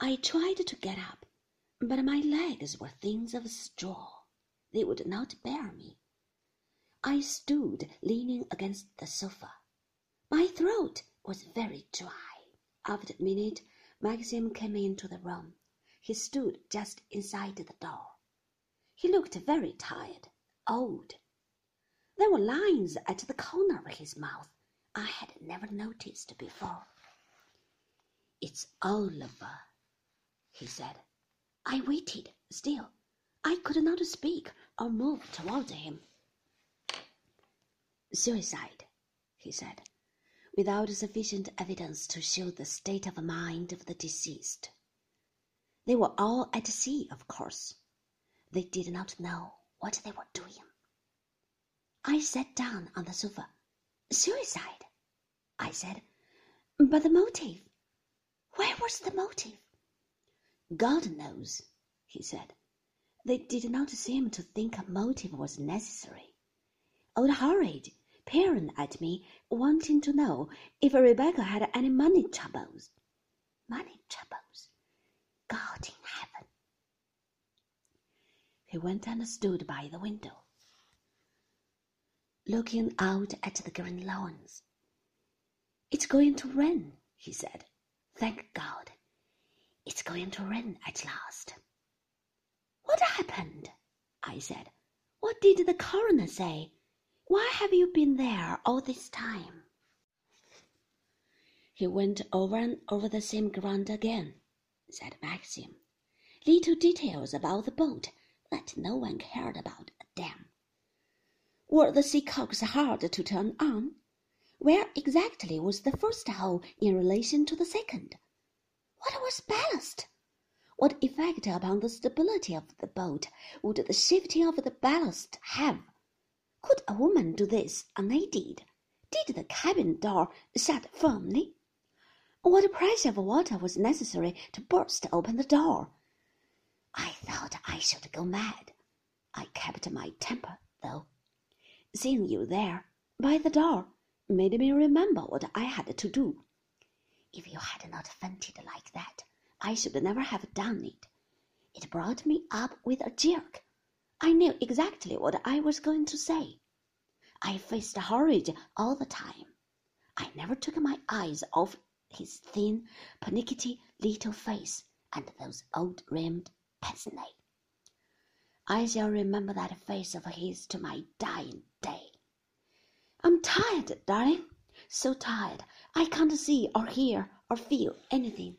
I tried to get up, but my legs were things of straw. They would not bear me. I stood leaning against the sofa. My throat was very dry. After a minute, Maxim came into the room. He stood just inside the door. He looked very tired, old. There were lines at the corner of his mouth I had never noticed before. It's all over, he said. I waited still. I could not speak or move toward him. Suicide, he said, without sufficient evidence to show the state of mind of the deceased. They were all at sea, of course. They did not know what they were doing. I sat down on the sofa. Suicide, I said. But the motive? Where was the motive? God knows, he said. They did not seem to think a motive was necessary. Old Horridge peering at me, wanting to know if Rebecca had any money troubles. Money troubles? God in heaven! He went and stood by the window, looking out at the green lawns. It's going to rain, he said. Thank God. Going to rain at last. What happened? I said. What did the coroner say? Why have you been there all this time? He went over and over the same ground again, said Maxim. Little details about the boat that no one cared about a damn. Were the seacocks hard to turn on? Where exactly was the first hole in relation to the second? What was ballast? What effect upon the stability of the boat would the shifting of the ballast have? Could a woman do this unaided? Did the cabin door shut firmly? What pressure of water was necessary to burst open the door? I thought I should go mad. I kept my temper, though. Seeing you there, by the door, made me remember what I had to do. If you had not fainted like that, I should never have done it. It brought me up with a jerk. I knew exactly what I was going to say. I faced Horridge all the time. I never took my eyes off his thin, pernickety little face and those old rimmed pince nez. I shall remember that face of his to my dying day. I'm tired, darling, so tired I can't see or hear or feel anything.